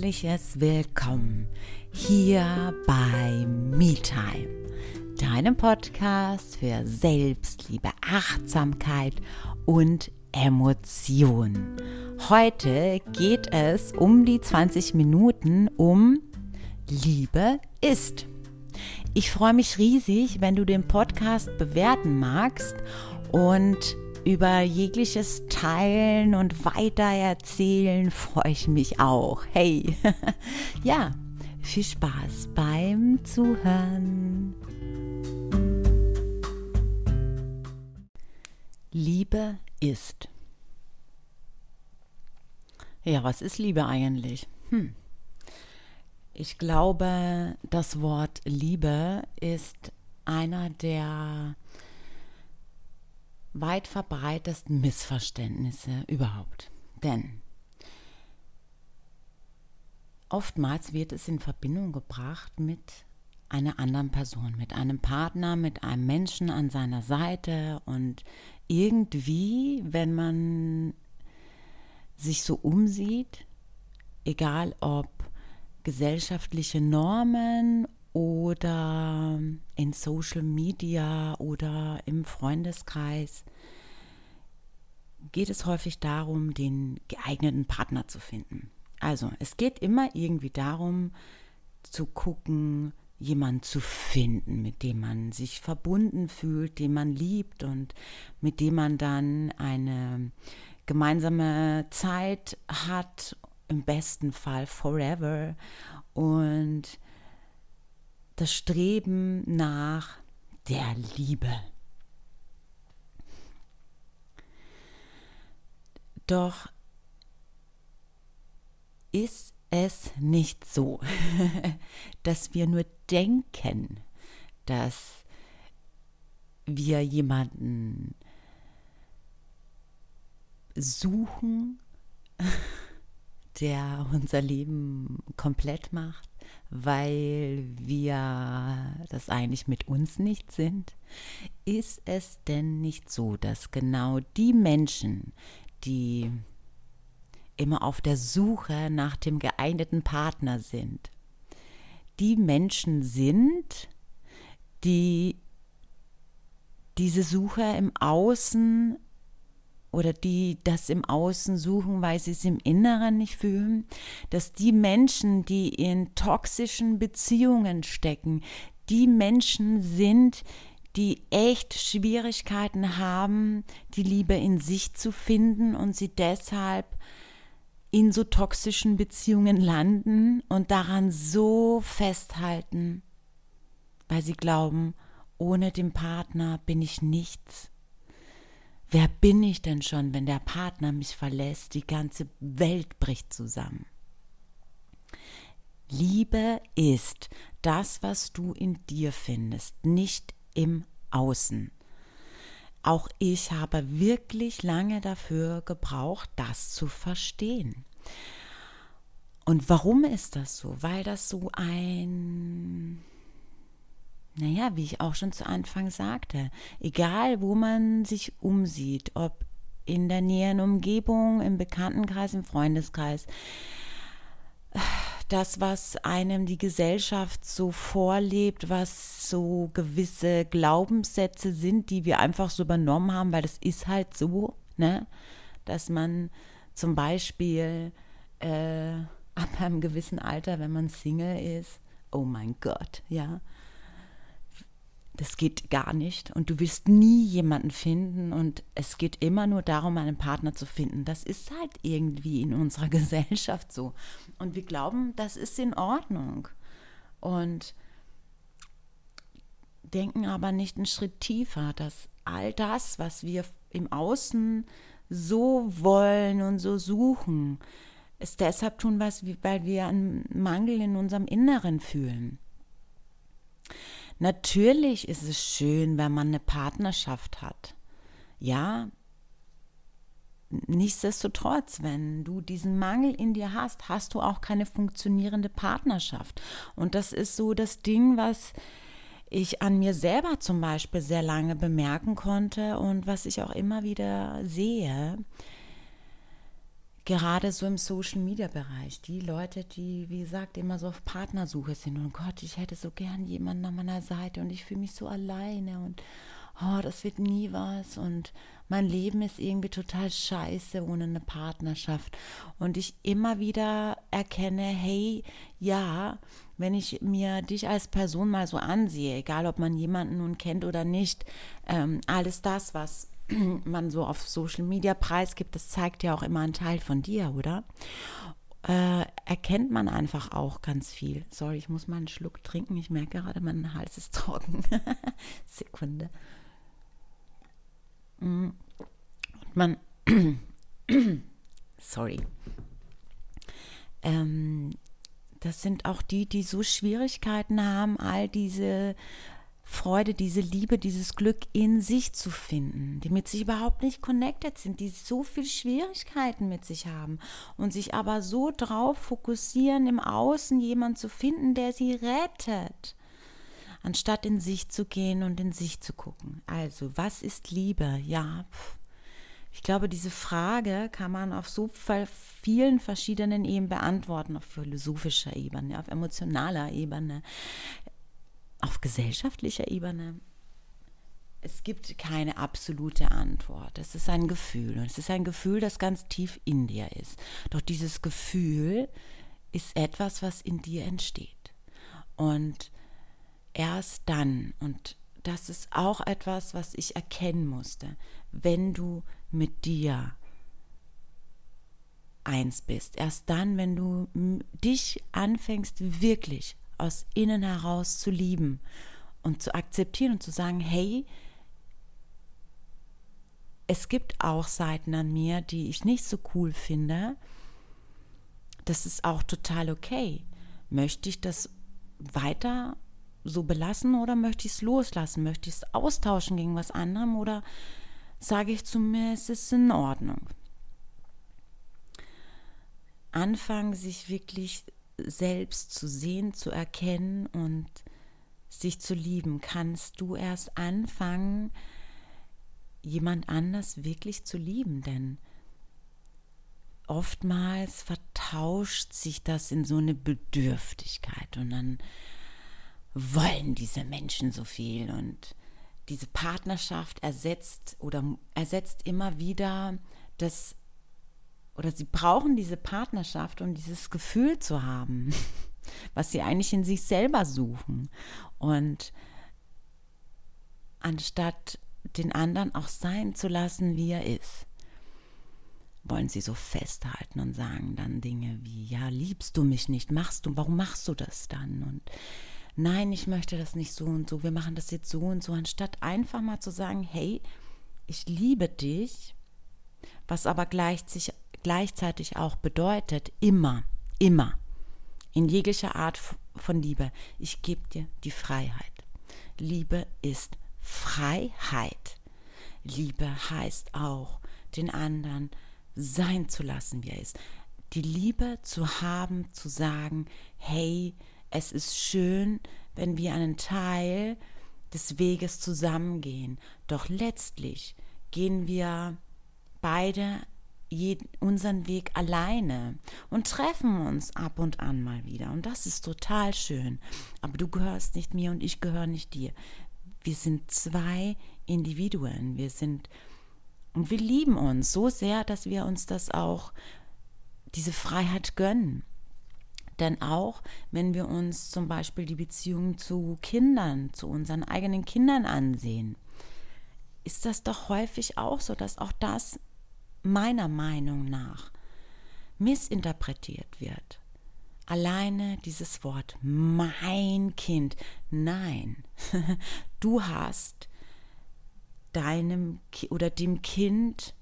herzliches Willkommen hier bei MeTime, deinem Podcast für Selbstliebe, Achtsamkeit und Emotion. Heute geht es um die 20 Minuten um Liebe ist. Ich freue mich riesig, wenn du den Podcast bewerten magst und über jegliches Teilen und Weitererzählen freue ich mich auch. Hey, ja, viel Spaß beim Zuhören. Liebe ist. Ja, was ist Liebe eigentlich? Hm. Ich glaube, das Wort Liebe ist einer der weit verbreitesten Missverständnisse überhaupt. Denn oftmals wird es in Verbindung gebracht mit einer anderen Person, mit einem Partner, mit einem Menschen an seiner Seite und irgendwie, wenn man sich so umsieht, egal ob gesellschaftliche Normen oder in Social Media oder im Freundeskreis geht es häufig darum, den geeigneten Partner zu finden. Also es geht immer irgendwie darum zu gucken, jemanden zu finden, mit dem man sich verbunden fühlt, den man liebt und mit dem man dann eine gemeinsame Zeit hat, im besten Fall forever. Und das Streben nach der Liebe. Doch ist es nicht so, dass wir nur denken, dass wir jemanden suchen, der unser Leben komplett macht, weil wir das eigentlich mit uns nicht sind? Ist es denn nicht so, dass genau die Menschen, die immer auf der Suche nach dem geeigneten Partner sind, die Menschen sind, die diese Suche im Außen oder die das im Außen suchen, weil sie es im Inneren nicht fühlen, dass die Menschen, die in toxischen Beziehungen stecken, die Menschen sind, die echt Schwierigkeiten haben, die Liebe in sich zu finden und sie deshalb in so toxischen Beziehungen landen und daran so festhalten, weil sie glauben, ohne den Partner bin ich nichts. Wer bin ich denn schon, wenn der Partner mich verlässt? Die ganze Welt bricht zusammen. Liebe ist das, was du in dir findest, nicht im Außen. Auch ich habe wirklich lange dafür gebraucht, das zu verstehen. Und warum ist das so? Weil das so ein naja, wie ich auch schon zu Anfang sagte, egal wo man sich umsieht, ob in der näheren Umgebung, im Bekanntenkreis, im Freundeskreis, das, was einem die Gesellschaft so vorlebt, was so gewisse Glaubenssätze sind, die wir einfach so übernommen haben, weil das ist halt so, ne? dass man zum Beispiel äh, ab einem gewissen Alter, wenn man Single ist, oh mein Gott, ja, das geht gar nicht und du wirst nie jemanden finden und es geht immer nur darum, einen Partner zu finden. Das ist halt irgendwie in unserer Gesellschaft so. Und wir glauben, das ist in Ordnung. Und denken aber nicht einen Schritt tiefer, dass all das, was wir im Außen so wollen und so suchen, es deshalb tun, weil wir einen Mangel in unserem Inneren fühlen. Natürlich ist es schön, wenn man eine Partnerschaft hat. Ja, nichtsdestotrotz, wenn du diesen Mangel in dir hast, hast du auch keine funktionierende Partnerschaft. Und das ist so das Ding, was ich an mir selber zum Beispiel sehr lange bemerken konnte und was ich auch immer wieder sehe. Gerade so im Social Media Bereich, die Leute, die, wie gesagt, immer so auf Partnersuche sind und Gott, ich hätte so gern jemanden an meiner Seite und ich fühle mich so alleine und oh, das wird nie was und mein Leben ist irgendwie total scheiße ohne eine Partnerschaft. Und ich immer wieder erkenne, hey, ja, wenn ich mir dich als Person mal so ansehe, egal ob man jemanden nun kennt oder nicht, ähm, alles das, was man so auf Social Media preisgibt, das zeigt ja auch immer einen Teil von dir, oder? Äh, erkennt man einfach auch ganz viel. Sorry, ich muss mal einen Schluck trinken. Ich merke gerade, mein Hals ist trocken. Sekunde. Und man, sorry, ähm, das sind auch die, die so Schwierigkeiten haben, all diese Freude, diese Liebe, dieses Glück in sich zu finden, die mit sich überhaupt nicht connected sind, die so viel Schwierigkeiten mit sich haben und sich aber so drauf fokussieren, im Außen jemand zu finden, der sie rettet anstatt in sich zu gehen und in sich zu gucken. Also, was ist Liebe? Ja, ich glaube, diese Frage kann man auf so vielen verschiedenen Ebenen beantworten, auf philosophischer Ebene, auf emotionaler Ebene, auf gesellschaftlicher Ebene. Es gibt keine absolute Antwort. Es ist ein Gefühl und es ist ein Gefühl, das ganz tief in dir ist. Doch dieses Gefühl ist etwas, was in dir entsteht. Und erst dann, und das ist auch etwas, was ich erkennen musste, wenn du mit dir eins bist, erst dann, wenn du dich anfängst wirklich aus innen heraus zu lieben und zu akzeptieren und zu sagen, hey, es gibt auch Seiten an mir, die ich nicht so cool finde. Das ist auch total okay. Möchte ich das weiter so belassen oder möchte ich es loslassen? Möchte ich es austauschen gegen was anderem oder sage ich zu mir, es ist in Ordnung? Anfangen, sich wirklich selbst zu sehen, zu erkennen und sich zu lieben, kannst du erst anfangen, jemand anders wirklich zu lieben, denn oftmals vertauscht sich das in so eine Bedürftigkeit und dann wollen diese Menschen so viel und diese Partnerschaft ersetzt oder ersetzt immer wieder das oder sie brauchen diese Partnerschaft, um dieses Gefühl zu haben, was sie eigentlich in sich selber suchen. Und anstatt den anderen auch sein zu lassen, wie er ist, wollen sie so festhalten und sagen dann Dinge wie, ja, liebst du mich nicht, machst du, warum machst du das dann? Und nein, ich möchte das nicht so und so, wir machen das jetzt so und so, anstatt einfach mal zu sagen, hey, ich liebe dich, was aber gleichzeitig, gleichzeitig auch bedeutet, immer, immer, in jeglicher Art von Liebe, ich gebe dir die Freiheit. Liebe ist Freiheit. Liebe heißt auch, den anderen sein zu lassen, wie er ist. Die Liebe zu haben, zu sagen, hey, es ist schön, wenn wir einen Teil des Weges zusammengehen. Doch letztlich gehen wir beide jeden, unseren Weg alleine und treffen uns ab und an mal wieder. Und das ist total schön. Aber du gehörst nicht mir und ich gehöre nicht dir. Wir sind zwei Individuen. Wir sind und wir lieben uns so sehr, dass wir uns das auch, diese Freiheit gönnen. Denn auch wenn wir uns zum Beispiel die Beziehung zu Kindern, zu unseren eigenen Kindern ansehen, ist das doch häufig auch so, dass auch das meiner Meinung nach missinterpretiert wird. Alleine dieses Wort mein Kind. Nein, du hast deinem oder dem Kind,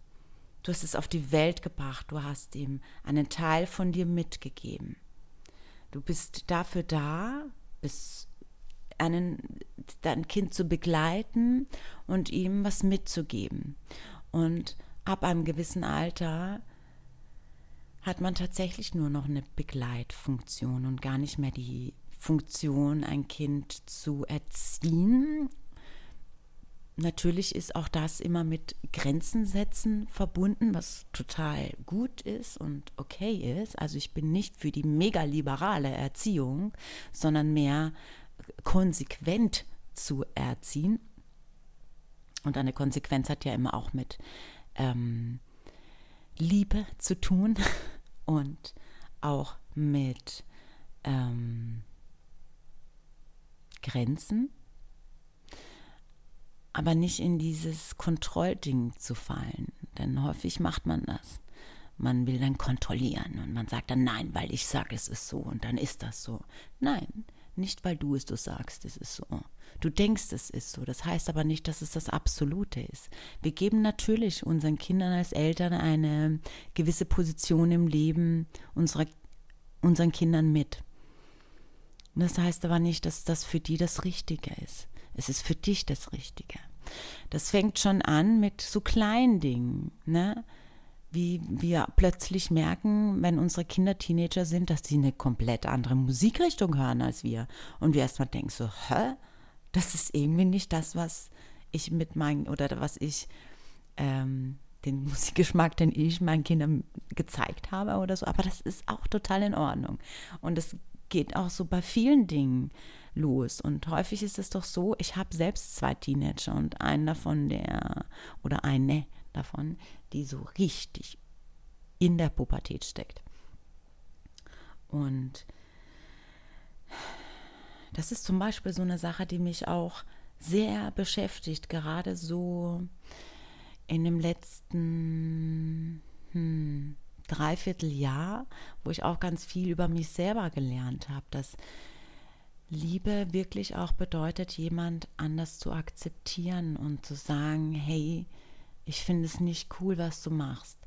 du hast es auf die Welt gebracht, du hast ihm einen Teil von dir mitgegeben. Du bist dafür da, bis einen, dein Kind zu begleiten und ihm was mitzugeben. Und ab einem gewissen Alter hat man tatsächlich nur noch eine Begleitfunktion und gar nicht mehr die Funktion, ein Kind zu erziehen, natürlich ist auch das immer mit Grenzen setzen verbunden, was total gut ist und okay ist. Also ich bin nicht für die mega liberale Erziehung, sondern mehr konsequent zu erziehen. Und eine Konsequenz hat ja immer auch mit ähm, Liebe zu tun und auch mit ähm, Grenzen aber nicht in dieses Kontrollding zu fallen. Denn häufig macht man das. Man will dann kontrollieren und man sagt dann nein, weil ich sage, es ist so und dann ist das so. Nein, nicht weil du es du sagst, es ist so. Du denkst, es ist so. Das heißt aber nicht, dass es das Absolute ist. Wir geben natürlich unseren Kindern als Eltern eine gewisse Position im Leben unserer, unseren Kindern mit. Das heißt aber nicht, dass das für die das Richtige ist. Es ist für dich das Richtige. Das fängt schon an mit so kleinen Dingen, ne? Wie wir plötzlich merken, wenn unsere Kinder Teenager sind, dass sie eine komplett andere Musikrichtung hören als wir. Und wir erstmal denken so, hä? Das ist irgendwie nicht das, was ich mit meinen, oder was ich, ähm, den Musikgeschmack, den ich meinen Kindern gezeigt habe oder so. Aber das ist auch total in Ordnung. Und es geht auch so bei vielen Dingen los. Und häufig ist es doch so, ich habe selbst zwei Teenager und einen davon, der, oder eine davon, die so richtig in der Pubertät steckt. Und das ist zum Beispiel so eine Sache, die mich auch sehr beschäftigt, gerade so in dem letzten hm, Dreivierteljahr, wo ich auch ganz viel über mich selber gelernt habe, dass Liebe wirklich auch bedeutet, jemand anders zu akzeptieren und zu sagen, hey, ich finde es nicht cool, was du machst.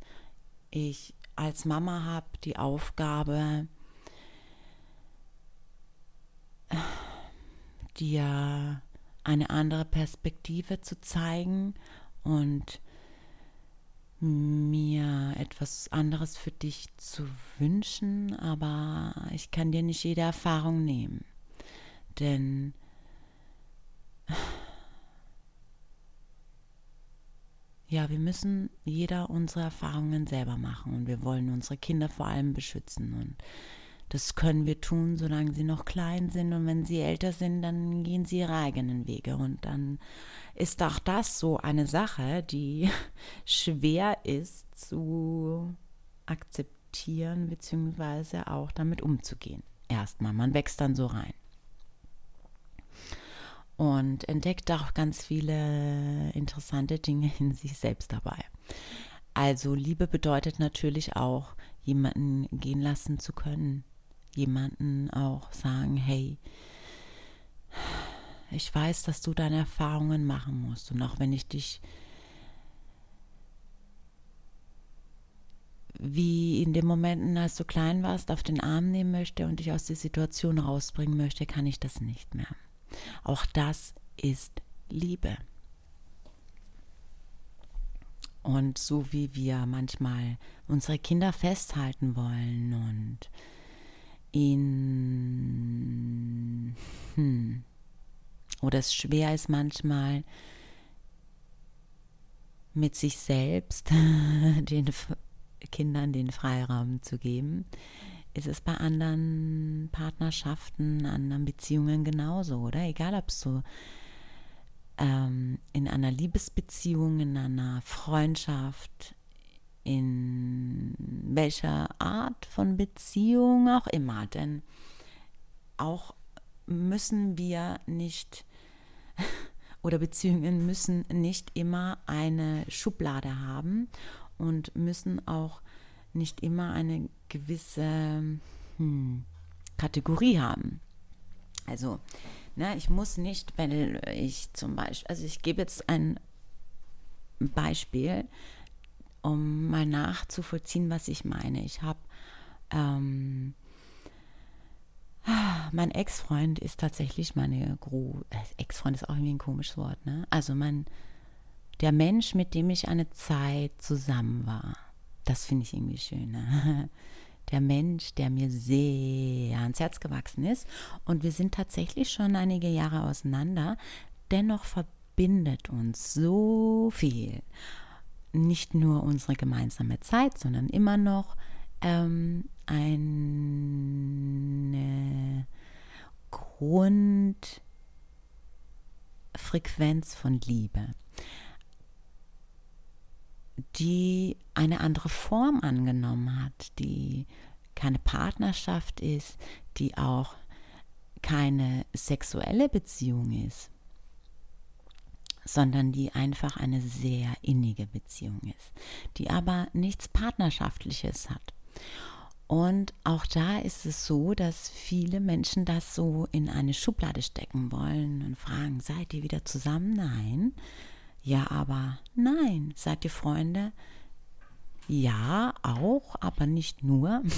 Ich als Mama habe die Aufgabe, dir eine andere Perspektive zu zeigen und mir etwas anderes für dich zu wünschen, aber ich kann dir nicht jede Erfahrung nehmen. Denn ja, wir müssen jeder unsere Erfahrungen selber machen und wir wollen unsere Kinder vor allem beschützen. Und das können wir tun, solange sie noch klein sind. Und wenn sie älter sind, dann gehen sie ihre eigenen Wege. Und dann ist auch das so eine Sache, die schwer ist zu akzeptieren, beziehungsweise auch damit umzugehen. Erstmal, man wächst dann so rein und entdeckt auch ganz viele interessante Dinge in sich selbst dabei. Also Liebe bedeutet natürlich auch, jemanden gehen lassen zu können, jemanden auch sagen, hey, ich weiß, dass du deine Erfahrungen machen musst und auch wenn ich dich wie in den Momenten, als du klein warst, auf den Arm nehmen möchte und dich aus der Situation rausbringen möchte, kann ich das nicht mehr. Auch das ist Liebe. Und so wie wir manchmal unsere Kinder festhalten wollen und ihnen hm, oder es schwer ist manchmal mit sich selbst den Kindern den Freiraum zu geben, ist es bei anderen Partnerschaften, anderen Beziehungen genauso, oder? Egal, ob du ähm, in einer Liebesbeziehung, in einer Freundschaft, in welcher Art von Beziehung auch immer. Denn auch müssen wir nicht oder Beziehungen müssen nicht immer eine Schublade haben und müssen auch nicht immer eine gewisse hm, Kategorie haben. Also, ne, ich muss nicht, wenn ich zum Beispiel, also ich gebe jetzt ein Beispiel, um mal nachzuvollziehen, was ich meine. Ich habe ähm, mein Ex-Freund ist tatsächlich meine Gro äh, Ex-Freund ist auch irgendwie ein komisches Wort, ne? Also mein der Mensch, mit dem ich eine Zeit zusammen war. Das finde ich irgendwie schön. Ne? Der Mensch, der mir sehr ans Herz gewachsen ist. Und wir sind tatsächlich schon einige Jahre auseinander. Dennoch verbindet uns so viel. Nicht nur unsere gemeinsame Zeit, sondern immer noch ähm, eine Grundfrequenz von Liebe, die eine andere Form angenommen hat, die keine Partnerschaft ist, die auch keine sexuelle Beziehung ist, sondern die einfach eine sehr innige Beziehung ist, die aber nichts Partnerschaftliches hat. Und auch da ist es so, dass viele Menschen das so in eine Schublade stecken wollen und fragen, seid ihr wieder zusammen? Nein. Ja, aber nein. Seid ihr Freunde? Ja, auch, aber nicht nur.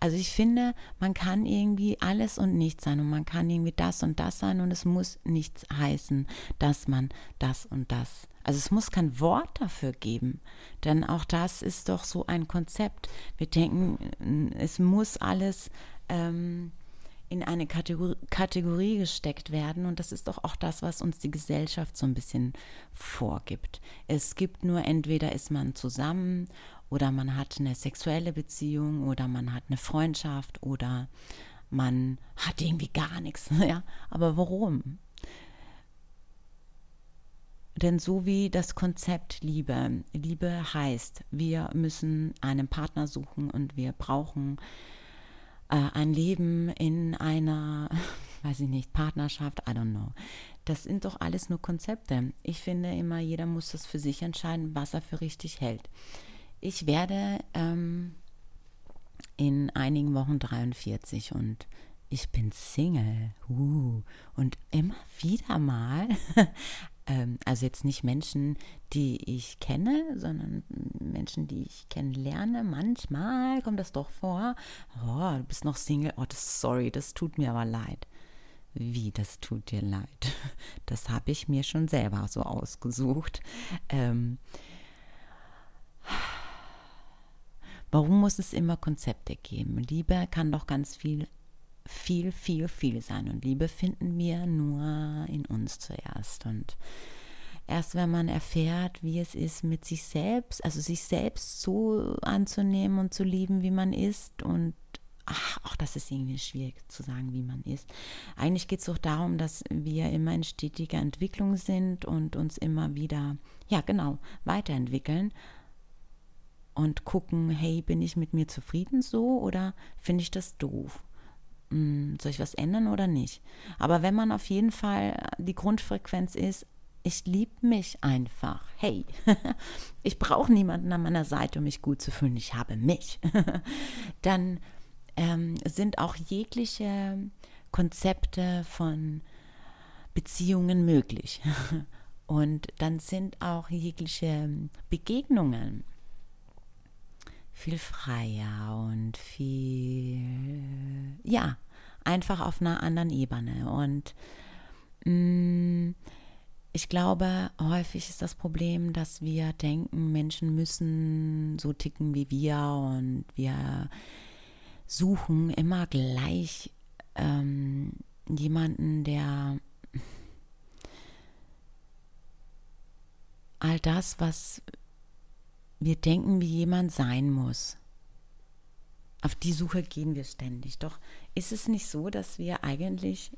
Also ich finde, man kann irgendwie alles und nichts sein und man kann irgendwie das und das sein und es muss nichts heißen, dass man das und das. Also es muss kein Wort dafür geben, denn auch das ist doch so ein Konzept. Wir denken, es muss alles ähm, in eine Kategorie, Kategorie gesteckt werden. Und das ist doch auch das, was uns die Gesellschaft so ein bisschen vorgibt. Es gibt nur entweder ist man zusammen oder man hat eine sexuelle Beziehung oder man hat eine Freundschaft oder man hat irgendwie gar nichts. Ja, aber warum? Denn so wie das Konzept Liebe, Liebe heißt, wir müssen einen Partner suchen und wir brauchen ein Leben in einer, weiß ich nicht, Partnerschaft, I don't know. Das sind doch alles nur Konzepte. Ich finde immer, jeder muss das für sich entscheiden, was er für richtig hält. Ich werde ähm, in einigen Wochen 43 und ich bin Single. Uh, und immer wieder mal also jetzt nicht Menschen, die ich kenne, sondern Menschen, die ich kennenlerne. Manchmal kommt das doch vor. Oh, du bist noch Single. Oh, das, sorry, das tut mir aber leid. Wie, das tut dir leid? Das habe ich mir schon selber so ausgesucht. Ähm, warum muss es immer Konzepte geben? Liebe kann doch ganz viel viel, viel, viel sein. Und Liebe finden wir nur in uns zuerst. Und erst wenn man erfährt, wie es ist, mit sich selbst, also sich selbst so anzunehmen und zu lieben, wie man ist und Ach, auch das ist irgendwie schwierig zu sagen, wie man ist. Eigentlich geht es doch darum, dass wir immer in stetiger Entwicklung sind und uns immer wieder, ja genau, weiterentwickeln und gucken, hey, bin ich mit mir zufrieden so oder finde ich das doof? Hm, soll ich was ändern oder nicht? Aber wenn man auf jeden Fall die Grundfrequenz ist, ich liebe mich einfach. Hey, ich brauche niemanden an meiner Seite, um mich gut zu fühlen. Ich habe mich. Dann ähm, sind auch jegliche Konzepte von Beziehungen möglich. Und dann sind auch jegliche Begegnungen viel freier und viel, ja, einfach auf einer anderen Ebene. Und mh, mm, ich glaube, häufig ist das Problem, dass wir denken, Menschen müssen so ticken wie wir und wir suchen immer gleich ähm, jemanden, der all das, was wir denken, wie jemand sein muss. Auf die Suche gehen wir ständig. Doch ist es nicht so, dass wir eigentlich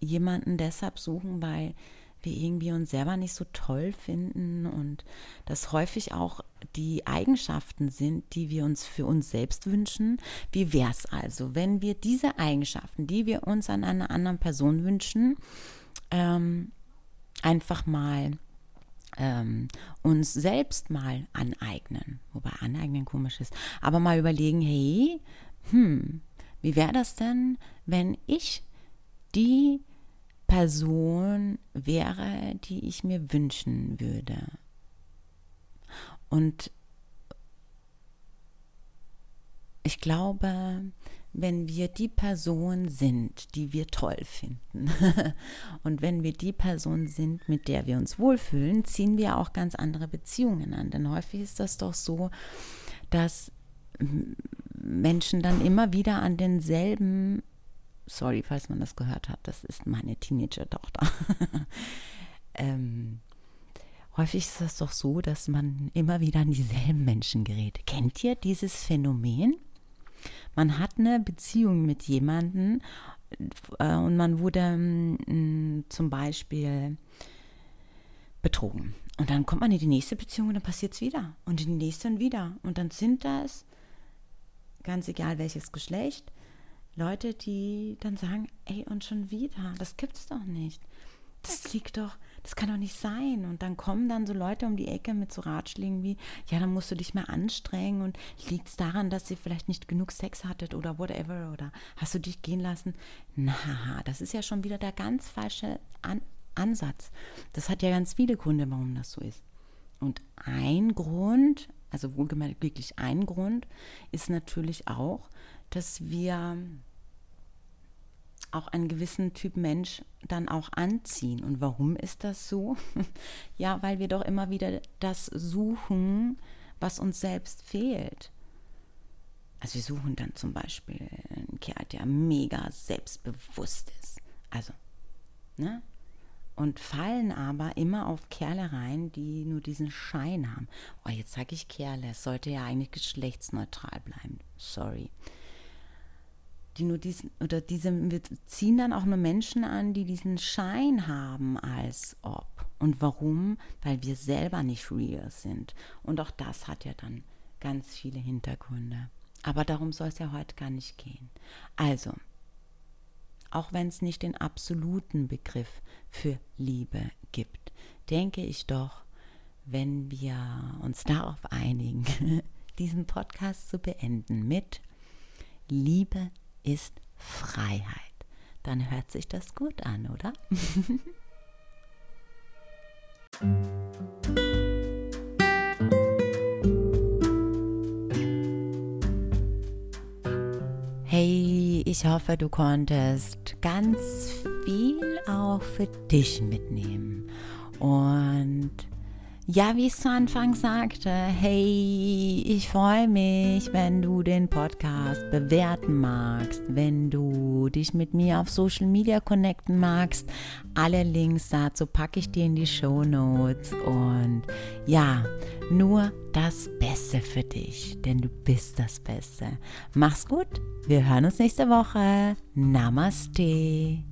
jemanden deshalb suchen, weil wir irgendwie uns selber nicht so toll finden und das häufig auch die Eigenschaften sind, die wir uns für uns selbst wünschen. Wie wäre es also, wenn wir diese Eigenschaften, die wir uns an einer anderen Person wünschen, ähm, einfach mal ähm, uns selbst mal aneignen, wobei aneignen komisch ist, aber mal überlegen, hey, hm, wie wäre das denn, wenn ich die Person wäre, die ich mir wünschen würde? Und ich glaube, wenn wir die Person sind, die wir toll finden und wenn wir die Person sind, mit der wir uns wohlfühlen, ziehen wir auch ganz andere Beziehungen an. Denn häufig ist das doch so, dass Menschen dann immer wieder an denselben, sorry, falls man das gehört hat, das ist meine Teenager-Tochter, ähm, häufig ist es doch so, dass man immer wieder an dieselben Menschen gerät. Kennt ihr dieses Phänomen? Man hat eine Beziehung mit jemandem äh, und man wurde äh, zum Beispiel betrogen. Und dann kommt man in die nächste Beziehung und dann passiert es wieder. Und in die nächste und wieder. Und dann sind das, ganz egal welches Geschlecht, Leute, die dann sagen, ey, und schon wieder, das gibt's doch nicht. Das liegt doch, das kann doch nicht sein. Und dann kommen dann so Leute um die Ecke mit so Ratschlägen wie, ja, dann musst du dich mehr anstrengen und liegt es daran, dass ihr vielleicht nicht genug Sex hattet oder whatever oder hast du dich gehen lassen? Na, das ist ja schon wieder der ganz falsche An Ansatz. Das hat ja ganz viele Gründe, warum das so ist. Und ein Grund, also wohlgemerkt wirklich ein Grund, ist natürlich auch, dass wir auch einen gewissen Typ Mensch dann auch anziehen. Und warum ist das so? ja, weil wir doch immer wieder das suchen, was uns selbst fehlt. Also wir suchen dann zum Beispiel einen Kerl, der mega selbstbewusst ist. Also, ne? Und fallen aber immer auf Kerle rein, die nur diesen Schein haben. Oh, jetzt sage ich Kerle, es sollte ja eigentlich geschlechtsneutral bleiben. Sorry die nur diesen, oder diese, wir ziehen dann auch nur Menschen an, die diesen Schein haben, als ob. Und warum? Weil wir selber nicht real sind. Und auch das hat ja dann ganz viele Hintergründe. Aber darum soll es ja heute gar nicht gehen. Also, auch wenn es nicht den absoluten Begriff für Liebe gibt, denke ich doch, wenn wir uns darauf einigen, diesen Podcast zu beenden mit Liebe ist Freiheit. Dann hört sich das gut an, oder? Hey, ich hoffe, du konntest ganz viel auch für dich mitnehmen. Und ja, wie ich zu Anfang sagte, hey, ich freue mich, wenn du den Podcast bewerten magst, wenn du dich mit mir auf Social Media connecten magst. Alle Links dazu packe ich dir in die Show Notes und ja, nur das Beste für dich, denn du bist das Beste. Mach's gut, wir hören uns nächste Woche. Namaste.